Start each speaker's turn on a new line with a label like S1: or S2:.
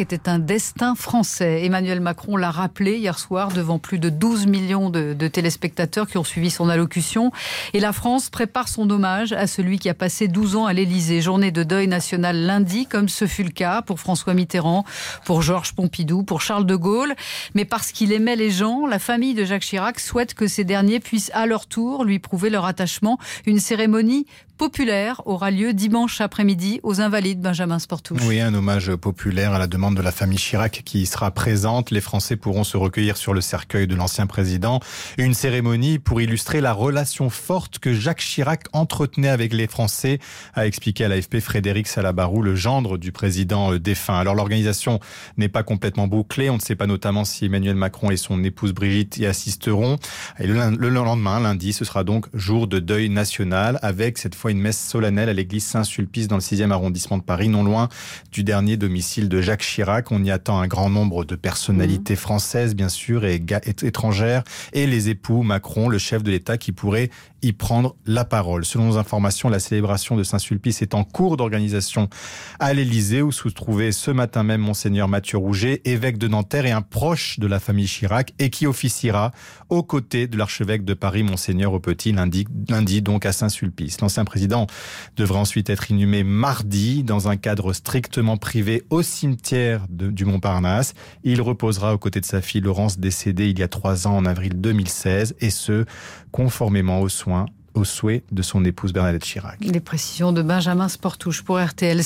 S1: était un destin français. Emmanuel Macron l'a rappelé hier soir devant plus de 12 millions de, téléspectateurs qui ont suivi son allocution. Et la France prépare son hommage à celui qui a passé 12 ans à l'Élysée. Journée de deuil national lundi, comme ce fut le cas pour François Mitterrand, pour Georges Pompidou, pour Charles de Gaulle. Mais parce qu'il aimait les gens, la famille de Jacques Chirac souhaite que ces derniers puissent à leur tour lui prouver leur attachement. Une cérémonie populaire aura lieu dimanche après-midi aux Invalides, Benjamin Sportouche.
S2: Oui, un hommage populaire à la demande de la famille Chirac qui sera présente. Les Français pourront se recueillir sur le cercueil de l'ancien président. Une cérémonie pour illustrer la relation forte que Jacques Chirac entretenait avec les Français, a expliqué à l'AFP Frédéric Salabarou, le gendre du président défunt. Alors l'organisation n'est pas complètement bouclée. On ne sait pas notamment si Emmanuel Macron et son épouse Brigitte y assisteront. Et le lendemain, lundi, ce sera donc jour de deuil national avec cette fois une messe solennelle à l'église Saint-Sulpice dans le 6e arrondissement de Paris, non loin du dernier domicile de Jacques Chirac. On y attend un grand nombre de personnalités mmh. françaises, bien sûr, et étrangères, et les époux Macron, le chef de l'État, qui pourrait y prendre la parole. Selon nos informations, la célébration de Saint-Sulpice est en cours d'organisation à l'Élysée, où se trouvait ce matin même Monseigneur Mathieu Rouget, évêque de Nanterre et un proche de la famille Chirac, et qui officiera aux côtés de l'archevêque de Paris, Monseigneur au Petit, lundi, lundi donc à Saint-Sulpice. L'ancien président devrait ensuite être inhumé mardi dans un cadre strictement privé au du Montparnasse. Il reposera aux côtés de sa fille Laurence, décédée il y a trois ans en avril 2016, et ce, conformément aux soins au souhait de son épouse Bernadette Chirac.
S1: Les précisions de Benjamin Sportouche pour RTL.